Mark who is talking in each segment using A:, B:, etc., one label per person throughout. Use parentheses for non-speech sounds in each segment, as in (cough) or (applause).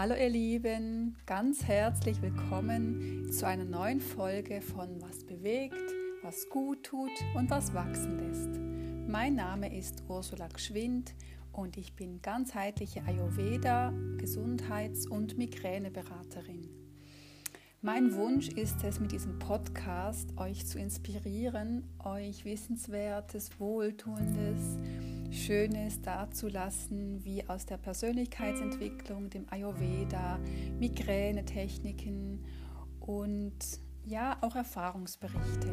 A: Hallo ihr Lieben, ganz herzlich willkommen zu einer neuen Folge von Was bewegt, was gut tut und was wachsen lässt. Mein Name ist Ursula Gschwind und ich bin ganzheitliche Ayurveda, Gesundheits- und Migräneberaterin. Mein Wunsch ist es, mit diesem Podcast euch zu inspirieren, euch Wissenswertes, Wohltuendes, Schönes dazulassen, wie aus der Persönlichkeitsentwicklung, dem Ayurveda, Migränetechniken und ja, auch Erfahrungsberichte.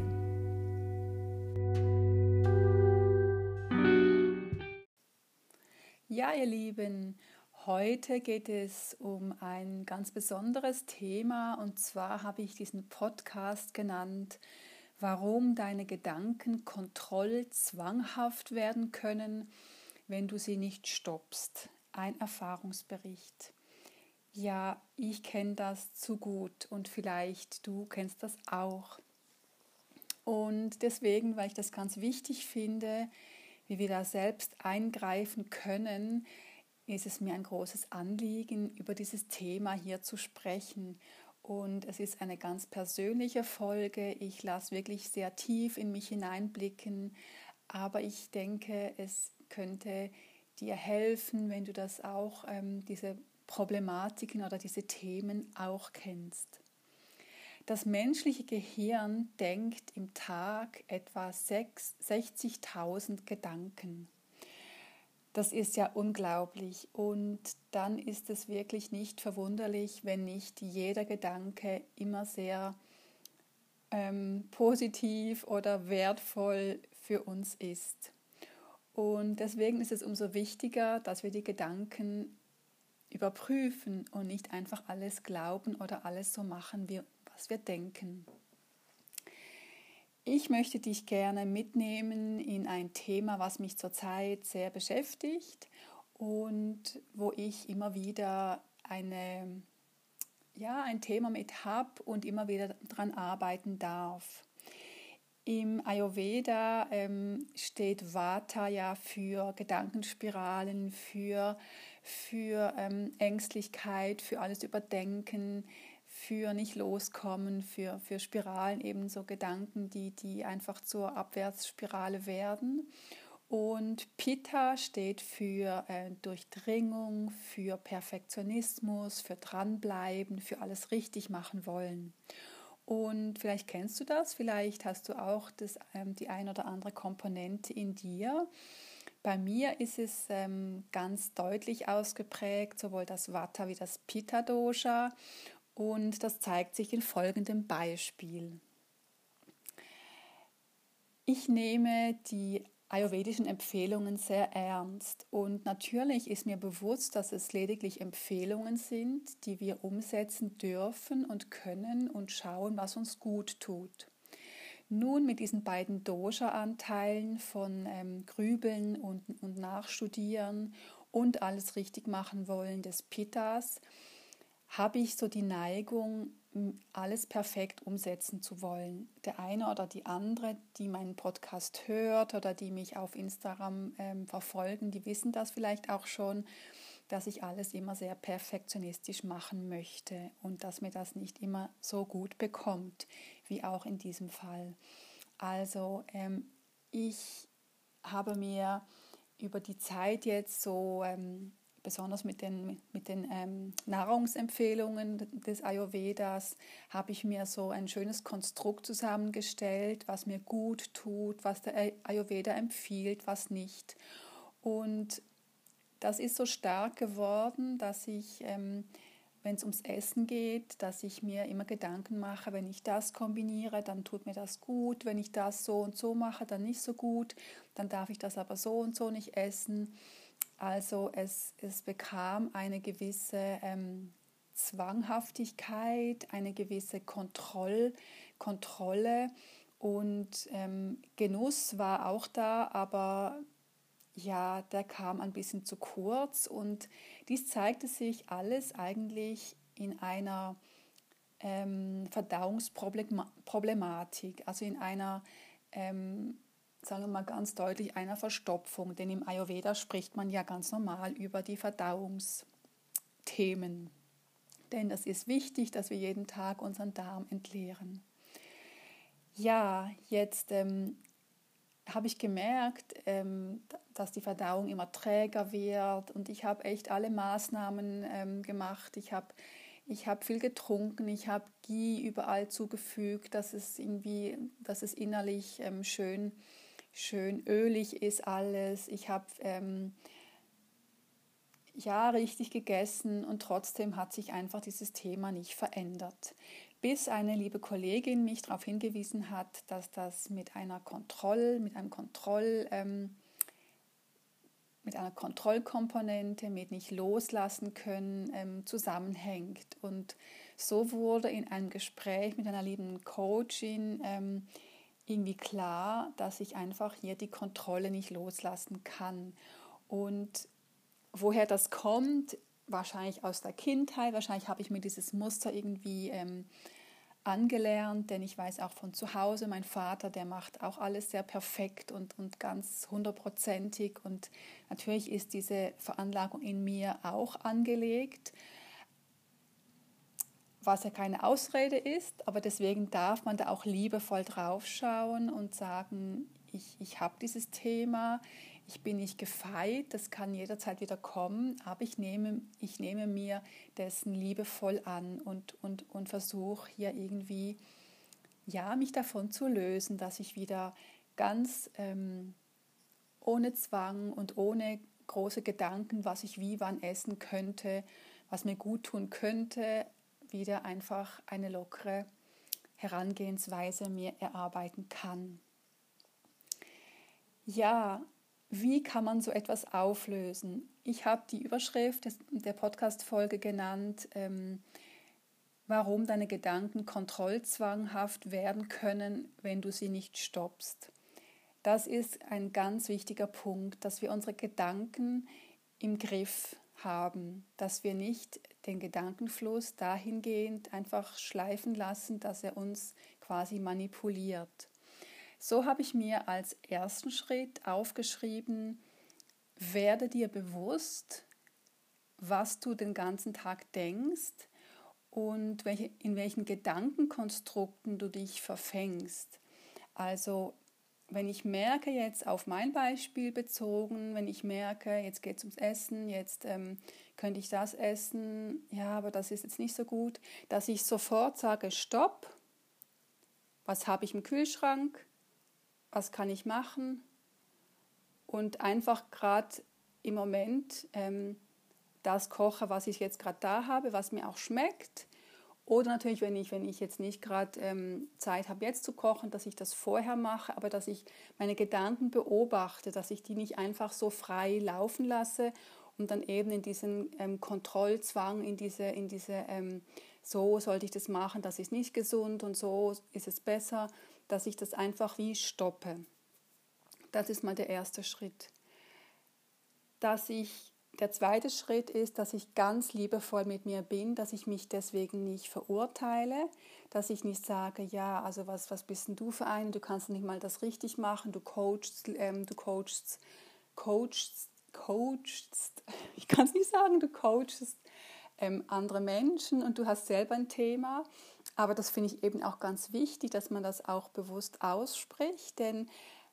A: Ja, ihr Lieben, heute geht es um ein ganz besonderes Thema und zwar habe ich diesen Podcast genannt warum deine Gedanken kontrollzwanghaft werden können, wenn du sie nicht stoppst. Ein Erfahrungsbericht. Ja, ich kenne das zu gut und vielleicht du kennst das auch. Und deswegen, weil ich das ganz wichtig finde, wie wir da selbst eingreifen können, ist es mir ein großes Anliegen, über dieses Thema hier zu sprechen und es ist eine ganz persönliche Folge. Ich lasse wirklich sehr tief in mich hineinblicken, aber ich denke, es könnte dir helfen, wenn du das auch, ähm, diese Problematiken oder diese Themen auch kennst. Das menschliche Gehirn denkt im Tag etwa 60.000 Gedanken. Das ist ja unglaublich. Und dann ist es wirklich nicht verwunderlich, wenn nicht jeder Gedanke immer sehr ähm, positiv oder wertvoll für uns ist. Und deswegen ist es umso wichtiger, dass wir die Gedanken überprüfen und nicht einfach alles glauben oder alles so machen, wie, was wir denken. Ich möchte dich gerne mitnehmen in ein Thema, was mich zurzeit sehr beschäftigt und wo ich immer wieder eine, ja, ein Thema mit habe und immer wieder daran arbeiten darf. Im Ayurveda ähm, steht Vata ja für Gedankenspiralen, für, für ähm, Ängstlichkeit, für alles Überdenken, für nicht loskommen, für, für Spiralen, eben so Gedanken, die, die einfach zur Abwärtsspirale werden. Und Pitta steht für äh, Durchdringung, für Perfektionismus, für dranbleiben, für alles richtig machen wollen. Und vielleicht kennst du das, vielleicht hast du auch das, ähm, die ein oder andere Komponente in dir. Bei mir ist es ähm, ganz deutlich ausgeprägt, sowohl das Vata wie das Pitta-Dosha. Und das zeigt sich in folgendem Beispiel. Ich nehme die ayurvedischen Empfehlungen sehr ernst und natürlich ist mir bewusst, dass es lediglich Empfehlungen sind, die wir umsetzen dürfen und können und schauen, was uns gut tut. Nun mit diesen beiden Dosha-Anteilen von ähm, Grübeln und, und Nachstudieren und alles richtig machen wollen des Pittas habe ich so die Neigung, alles perfekt umsetzen zu wollen. Der eine oder die andere, die meinen Podcast hört oder die mich auf Instagram ähm, verfolgen, die wissen das vielleicht auch schon, dass ich alles immer sehr perfektionistisch machen möchte und dass mir das nicht immer so gut bekommt, wie auch in diesem Fall. Also ähm, ich habe mir über die Zeit jetzt so ähm, besonders mit den, mit den ähm, Nahrungsempfehlungen des Ayurvedas, habe ich mir so ein schönes Konstrukt zusammengestellt, was mir gut tut, was der Ayurveda empfiehlt, was nicht. Und das ist so stark geworden, dass ich, ähm, wenn es ums Essen geht, dass ich mir immer Gedanken mache, wenn ich das kombiniere, dann tut mir das gut, wenn ich das so und so mache, dann nicht so gut, dann darf ich das aber so und so nicht essen. Also es, es bekam eine gewisse ähm, Zwanghaftigkeit, eine gewisse Kontroll, Kontrolle und ähm, Genuss war auch da, aber ja, der kam ein bisschen zu kurz und dies zeigte sich alles eigentlich in einer ähm, Verdauungsproblematik, also in einer ähm, sagen wir mal ganz deutlich, einer Verstopfung. Denn im Ayurveda spricht man ja ganz normal über die Verdauungsthemen. Denn das ist wichtig, dass wir jeden Tag unseren Darm entleeren. Ja, jetzt ähm, habe ich gemerkt, ähm, dass die Verdauung immer träger wird und ich habe echt alle Maßnahmen ähm, gemacht. Ich habe ich habe viel getrunken, ich habe Ghee überall zugefügt, dass es irgendwie, dass es innerlich ähm, schön, schön ölig ist alles. Ich habe ähm, ja richtig gegessen und trotzdem hat sich einfach dieses Thema nicht verändert. Bis eine liebe Kollegin mich darauf hingewiesen hat, dass das mit einer Kontroll, mit einem Kontroll ähm, mit einer Kontrollkomponente, mit nicht loslassen können, ähm, zusammenhängt. Und so wurde in einem Gespräch mit einer lieben Coachin ähm, irgendwie klar, dass ich einfach hier die Kontrolle nicht loslassen kann. Und woher das kommt, wahrscheinlich aus der Kindheit, wahrscheinlich habe ich mir dieses Muster irgendwie ähm, angelernt, denn ich weiß auch von zu Hause, mein Vater, der macht auch alles sehr perfekt und, und ganz hundertprozentig. Und natürlich ist diese Veranlagung in mir auch angelegt, was ja keine Ausrede ist, aber deswegen darf man da auch liebevoll draufschauen und sagen, ich, ich habe dieses Thema, ich bin nicht gefeit, das kann jederzeit wieder kommen, aber ich nehme, ich nehme mir dessen liebevoll an und, und, und versuche hier irgendwie, ja, mich davon zu lösen, dass ich wieder ganz ähm, ohne Zwang und ohne große Gedanken, was ich wie wann essen könnte, was mir gut tun könnte, wieder einfach eine lockere Herangehensweise mir erarbeiten kann. Ja, wie kann man so etwas auflösen? Ich habe die Überschrift der Podcast-Folge genannt, ähm, warum deine Gedanken kontrollzwanghaft werden können, wenn du sie nicht stoppst. Das ist ein ganz wichtiger Punkt, dass wir unsere Gedanken im Griff haben, dass wir nicht den Gedankenfluss dahingehend einfach schleifen lassen, dass er uns quasi manipuliert. So habe ich mir als ersten Schritt aufgeschrieben, werde dir bewusst, was du den ganzen Tag denkst und in welchen Gedankenkonstrukten du dich verfängst. Also wenn ich merke, jetzt auf mein Beispiel bezogen, wenn ich merke, jetzt geht es ums Essen, jetzt ähm, könnte ich das essen, ja, aber das ist jetzt nicht so gut, dass ich sofort sage, stopp, was habe ich im Kühlschrank, was kann ich machen und einfach gerade im Moment ähm, das koche, was ich jetzt gerade da habe, was mir auch schmeckt. Oder natürlich, wenn ich, wenn ich jetzt nicht gerade ähm, Zeit habe, jetzt zu kochen, dass ich das vorher mache, aber dass ich meine Gedanken beobachte, dass ich die nicht einfach so frei laufen lasse und dann eben in diesen ähm, Kontrollzwang, in diese, in diese ähm, so sollte ich das machen, das ist nicht gesund und so ist es besser, dass ich das einfach wie stoppe. Das ist mal der erste Schritt. Dass ich, der zweite Schritt ist, dass ich ganz liebevoll mit mir bin, dass ich mich deswegen nicht verurteile, dass ich nicht sage, ja, also was, was bist denn du für einen, du kannst nicht mal das richtig machen, du coachst, ähm, du coachst, coachst, coachst, (laughs) ich kann es nicht sagen, du coachst ähm, andere Menschen und du hast selber ein Thema. Aber das finde ich eben auch ganz wichtig, dass man das auch bewusst ausspricht, denn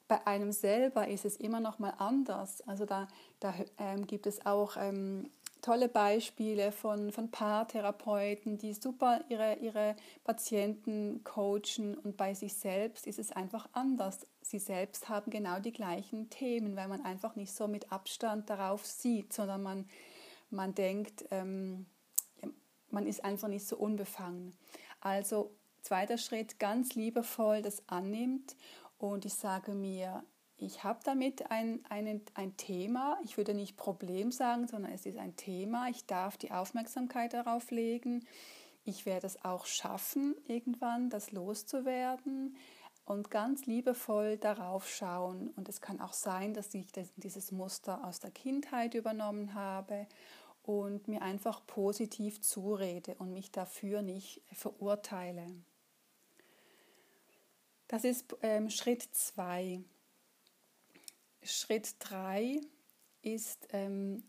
A: bei einem selber ist es immer noch mal anders. Also da, da ähm, gibt es auch ähm, tolle Beispiele von, von Paartherapeuten, die super ihre, ihre Patienten coachen und bei sich selbst ist es einfach anders. Sie selbst haben genau die gleichen Themen, weil man einfach nicht so mit Abstand darauf sieht, sondern man, man denkt, ähm, man ist einfach nicht so unbefangen. Also zweiter Schritt, ganz liebevoll das annimmt und ich sage mir, ich habe damit ein, ein, ein Thema, ich würde nicht Problem sagen, sondern es ist ein Thema, ich darf die Aufmerksamkeit darauf legen, ich werde es auch schaffen, irgendwann das loszuwerden und ganz liebevoll darauf schauen. Und es kann auch sein, dass ich dieses Muster aus der Kindheit übernommen habe und mir einfach positiv zurede und mich dafür nicht verurteile. Das ist ähm, Schritt 2. Schritt 3 ist, ähm,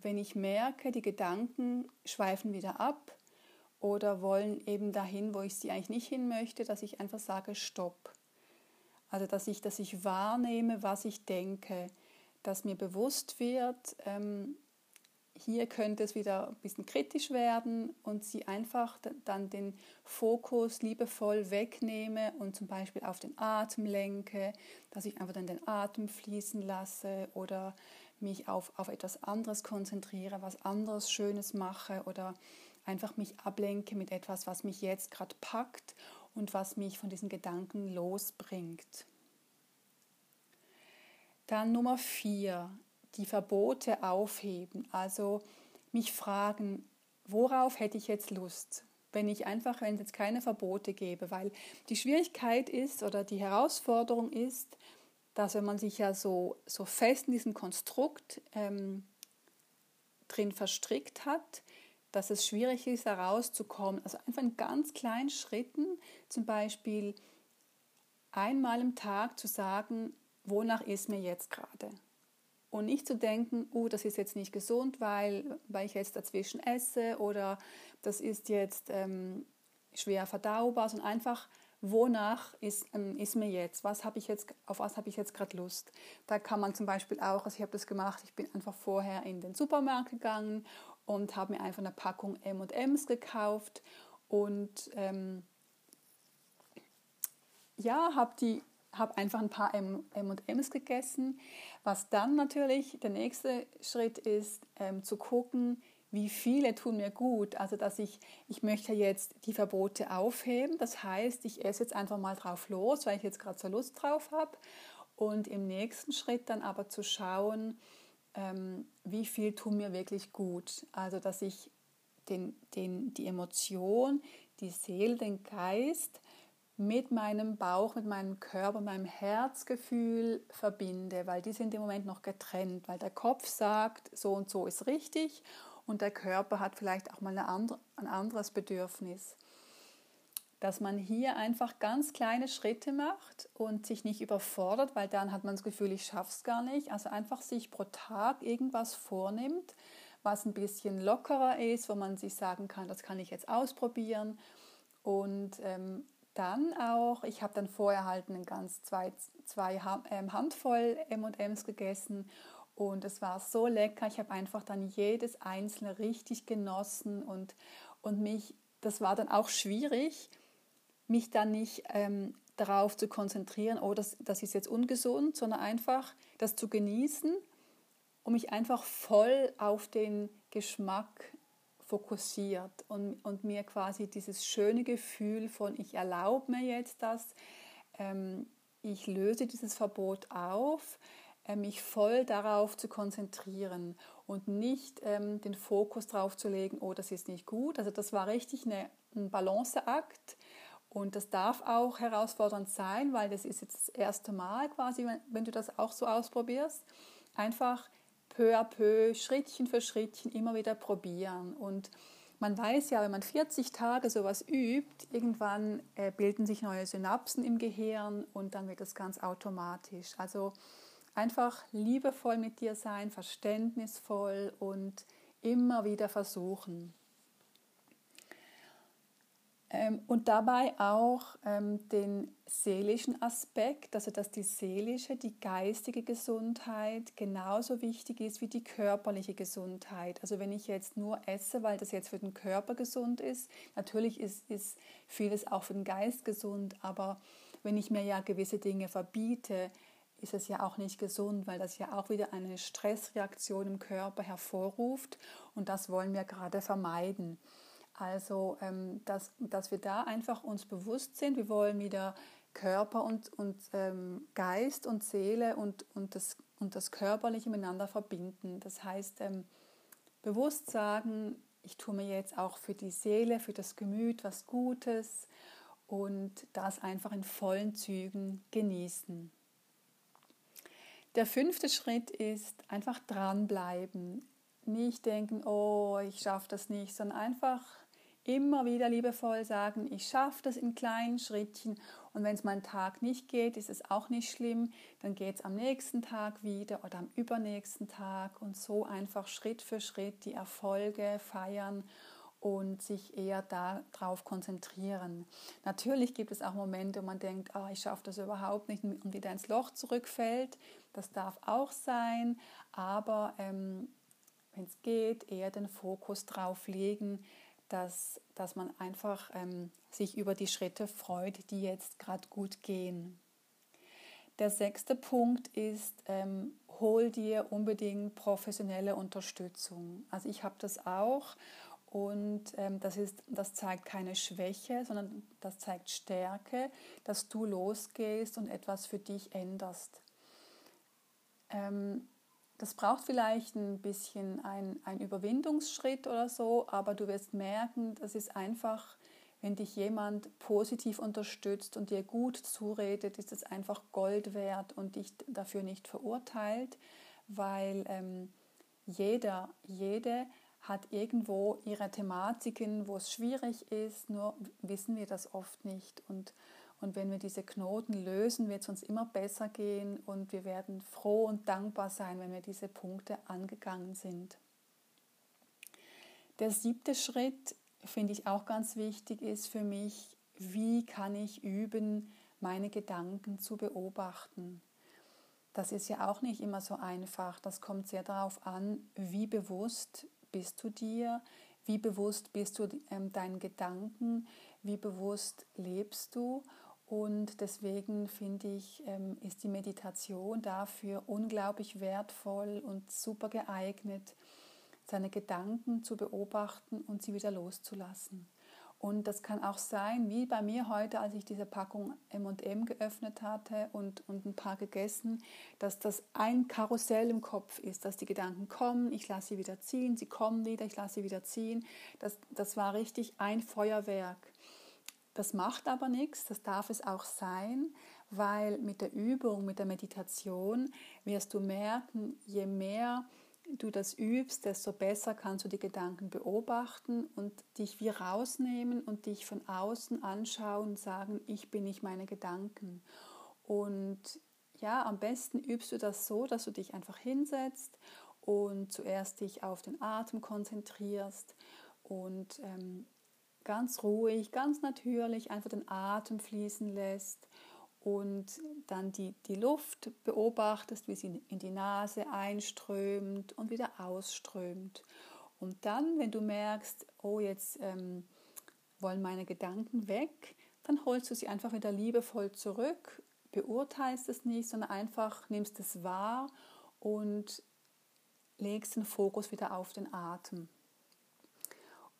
A: wenn ich merke, die Gedanken schweifen wieder ab oder wollen eben dahin, wo ich sie eigentlich nicht hin möchte, dass ich einfach sage, stopp. Also dass ich, dass ich wahrnehme, was ich denke, dass mir bewusst wird, ähm, hier könnte es wieder ein bisschen kritisch werden und sie einfach dann den Fokus liebevoll wegnehme und zum Beispiel auf den Atem lenke, dass ich einfach dann den Atem fließen lasse oder mich auf, auf etwas anderes konzentriere, was anderes Schönes mache oder einfach mich ablenke mit etwas, was mich jetzt gerade packt und was mich von diesen Gedanken losbringt. Dann Nummer vier, die Verbote aufheben. Also mich fragen, worauf hätte ich jetzt Lust? Wenn ich einfach, wenn es jetzt keine Verbote gäbe, weil die Schwierigkeit ist oder die Herausforderung ist, dass wenn man sich ja so, so fest in diesem Konstrukt ähm, drin verstrickt hat, dass es schwierig ist, herauszukommen. Also einfach in ganz kleinen Schritten, zum Beispiel einmal im Tag zu sagen, wonach ist mir jetzt gerade. Und nicht zu denken, oh, das ist jetzt nicht gesund, weil, weil ich jetzt dazwischen esse oder das ist jetzt ähm, schwer verdaubar, sondern einfach, wonach ist, ähm, ist mir jetzt, was habe ich jetzt, auf was habe ich jetzt gerade Lust. Da kann man zum Beispiel auch, also ich habe das gemacht, ich bin einfach vorher in den Supermarkt gegangen und habe mir einfach eine Packung M&M's gekauft und ähm, ja, habe die habe einfach ein paar M&M's gegessen. Was dann natürlich der nächste Schritt ist, ähm, zu gucken, wie viele tun mir gut. Also dass ich, ich möchte jetzt die Verbote aufheben. Das heißt, ich esse jetzt einfach mal drauf los, weil ich jetzt gerade so Lust drauf habe. Und im nächsten Schritt dann aber zu schauen, ähm, wie viel tun mir wirklich gut. Also dass ich den, den, die Emotion, die Seele, den Geist mit meinem Bauch, mit meinem Körper, meinem Herzgefühl verbinde, weil die sind im Moment noch getrennt, weil der Kopf sagt, so und so ist richtig und der Körper hat vielleicht auch mal ein anderes Bedürfnis. Dass man hier einfach ganz kleine Schritte macht und sich nicht überfordert, weil dann hat man das Gefühl, ich schaffe es gar nicht. Also einfach sich pro Tag irgendwas vornimmt, was ein bisschen lockerer ist, wo man sich sagen kann, das kann ich jetzt ausprobieren und ähm, dann auch, ich habe dann vorher halt einen ganz zwei, zwei ähm, Handvoll M&M's gegessen und es war so lecker. Ich habe einfach dann jedes einzelne richtig genossen und, und mich, das war dann auch schwierig, mich dann nicht ähm, darauf zu konzentrieren, oh, das, das ist jetzt ungesund, sondern einfach das zu genießen, um mich einfach voll auf den Geschmack fokussiert und, und mir quasi dieses schöne Gefühl von, ich erlaube mir jetzt das, ähm, ich löse dieses Verbot auf, äh, mich voll darauf zu konzentrieren und nicht ähm, den Fokus darauf zu legen, oh, das ist nicht gut. Also das war richtig eine, ein Balanceakt. Und das darf auch herausfordernd sein, weil das ist jetzt das erste Mal quasi, wenn, wenn du das auch so ausprobierst. Einfach peu à peu, Schrittchen für Schrittchen immer wieder probieren. Und man weiß ja, wenn man 40 Tage sowas übt, irgendwann äh, bilden sich neue Synapsen im Gehirn und dann wird es ganz automatisch. Also einfach liebevoll mit dir sein, verständnisvoll und immer wieder versuchen. Ähm, und dabei auch ähm, den seelischen Aspekt, also dass die seelische, die geistige Gesundheit genauso wichtig ist wie die körperliche Gesundheit. Also wenn ich jetzt nur esse, weil das jetzt für den Körper gesund ist, natürlich ist, ist vieles auch für den Geist gesund, aber wenn ich mir ja gewisse Dinge verbiete, ist es ja auch nicht gesund, weil das ja auch wieder eine Stressreaktion im Körper hervorruft und das wollen wir gerade vermeiden. Also, ähm, dass, dass wir da einfach uns bewusst sind, wir wollen wieder Körper und, und ähm, Geist und Seele und, und, das, und das Körperliche miteinander verbinden. Das heißt, ähm, bewusst sagen, ich tue mir jetzt auch für die Seele, für das Gemüt was Gutes und das einfach in vollen Zügen genießen. Der fünfte Schritt ist einfach dranbleiben. Nicht denken, oh, ich schaffe das nicht, sondern einfach immer wieder liebevoll sagen, ich schaffe das in kleinen Schrittchen und wenn es mal einen Tag nicht geht, ist es auch nicht schlimm, dann geht es am nächsten Tag wieder oder am übernächsten Tag und so einfach Schritt für Schritt die Erfolge feiern und sich eher darauf konzentrieren. Natürlich gibt es auch Momente, wo man denkt, oh, ich schaffe das überhaupt nicht und wieder ins Loch zurückfällt. Das darf auch sein, aber ähm, wenn es geht, eher den Fokus drauf legen, dass, dass man einfach ähm, sich über die Schritte freut, die jetzt gerade gut gehen. Der sechste Punkt ist, ähm, hol dir unbedingt professionelle Unterstützung. Also ich habe das auch und ähm, das, ist, das zeigt keine Schwäche, sondern das zeigt Stärke, dass du losgehst und etwas für dich änderst. Ähm, das braucht vielleicht ein bisschen ein, ein Überwindungsschritt oder so, aber du wirst merken, das ist einfach, wenn dich jemand positiv unterstützt und dir gut zuredet, ist es einfach Gold wert und dich dafür nicht verurteilt, weil ähm, jeder, jede hat irgendwo ihre Thematiken, wo es schwierig ist, nur wissen wir das oft nicht. Und und wenn wir diese Knoten lösen, wird es uns immer besser gehen und wir werden froh und dankbar sein, wenn wir diese Punkte angegangen sind. Der siebte Schritt, finde ich auch ganz wichtig, ist für mich, wie kann ich üben, meine Gedanken zu beobachten. Das ist ja auch nicht immer so einfach. Das kommt sehr darauf an, wie bewusst bist du dir, wie bewusst bist du ähm, deinen Gedanken, wie bewusst lebst du und deswegen finde ich, ähm, ist die Meditation dafür unglaublich wertvoll und super geeignet, seine Gedanken zu beobachten und sie wieder loszulassen. Und das kann auch sein, wie bei mir heute, als ich diese Packung MM geöffnet hatte und, und ein paar gegessen, dass das ein Karussell im Kopf ist, dass die Gedanken kommen, ich lasse sie wieder ziehen, sie kommen wieder, ich lasse sie wieder ziehen. Das, das war richtig ein Feuerwerk. Das macht aber nichts, das darf es auch sein, weil mit der Übung, mit der Meditation wirst du merken, je mehr du das übst, desto besser kannst du die Gedanken beobachten und dich wie rausnehmen und dich von außen anschauen und sagen, ich bin nicht meine Gedanken. Und ja, am besten übst du das so, dass du dich einfach hinsetzt und zuerst dich auf den Atem konzentrierst und ähm, ganz ruhig, ganz natürlich einfach den Atem fließen lässt und dann die, die Luft beobachtest, wie sie in die Nase einströmt und wieder ausströmt. Und dann, wenn du merkst, oh, jetzt ähm, wollen meine Gedanken weg, dann holst du sie einfach wieder liebevoll zurück, beurteilst es nicht, sondern einfach nimmst es wahr und legst den Fokus wieder auf den Atem.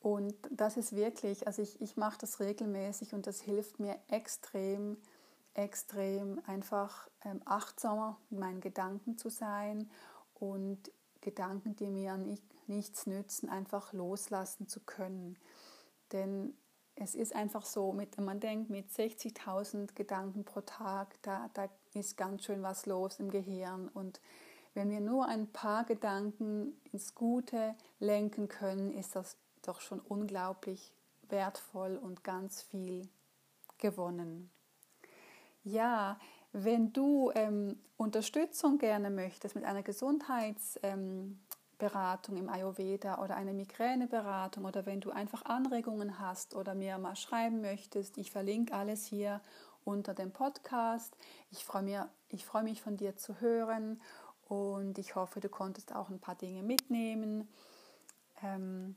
A: Und das ist wirklich, also ich, ich mache das regelmäßig und das hilft mir extrem, extrem einfach ähm, achtsamer mit meinen Gedanken zu sein und Gedanken, die mir nicht, nichts nützen, einfach loslassen zu können. Denn es ist einfach so, mit, man denkt mit 60.000 Gedanken pro Tag, da, da ist ganz schön was los im Gehirn. Und wenn wir nur ein paar Gedanken ins Gute lenken können, ist das doch schon unglaublich wertvoll und ganz viel gewonnen. Ja, wenn du ähm, Unterstützung gerne möchtest mit einer Gesundheitsberatung ähm, im Ayurveda oder einer Migräneberatung oder wenn du einfach Anregungen hast oder mir mal schreiben möchtest, ich verlinke alles hier unter dem Podcast. Ich freue mich, ich freue mich von dir zu hören und ich hoffe, du konntest auch ein paar Dinge mitnehmen. Ähm,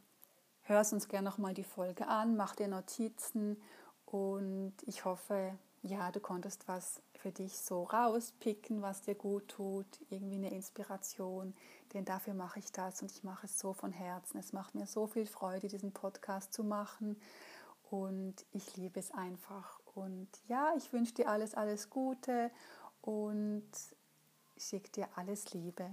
A: hörst uns gerne nochmal die Folge an, mach dir Notizen und ich hoffe, ja, du konntest was für dich so rauspicken, was dir gut tut, irgendwie eine Inspiration, denn dafür mache ich das und ich mache es so von Herzen. Es macht mir so viel Freude, diesen Podcast zu machen und ich liebe es einfach. Und ja, ich wünsche dir alles, alles Gute und schicke dir alles Liebe.